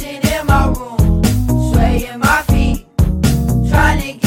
dancing in my room. Alone for just another day.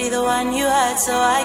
Is you had so I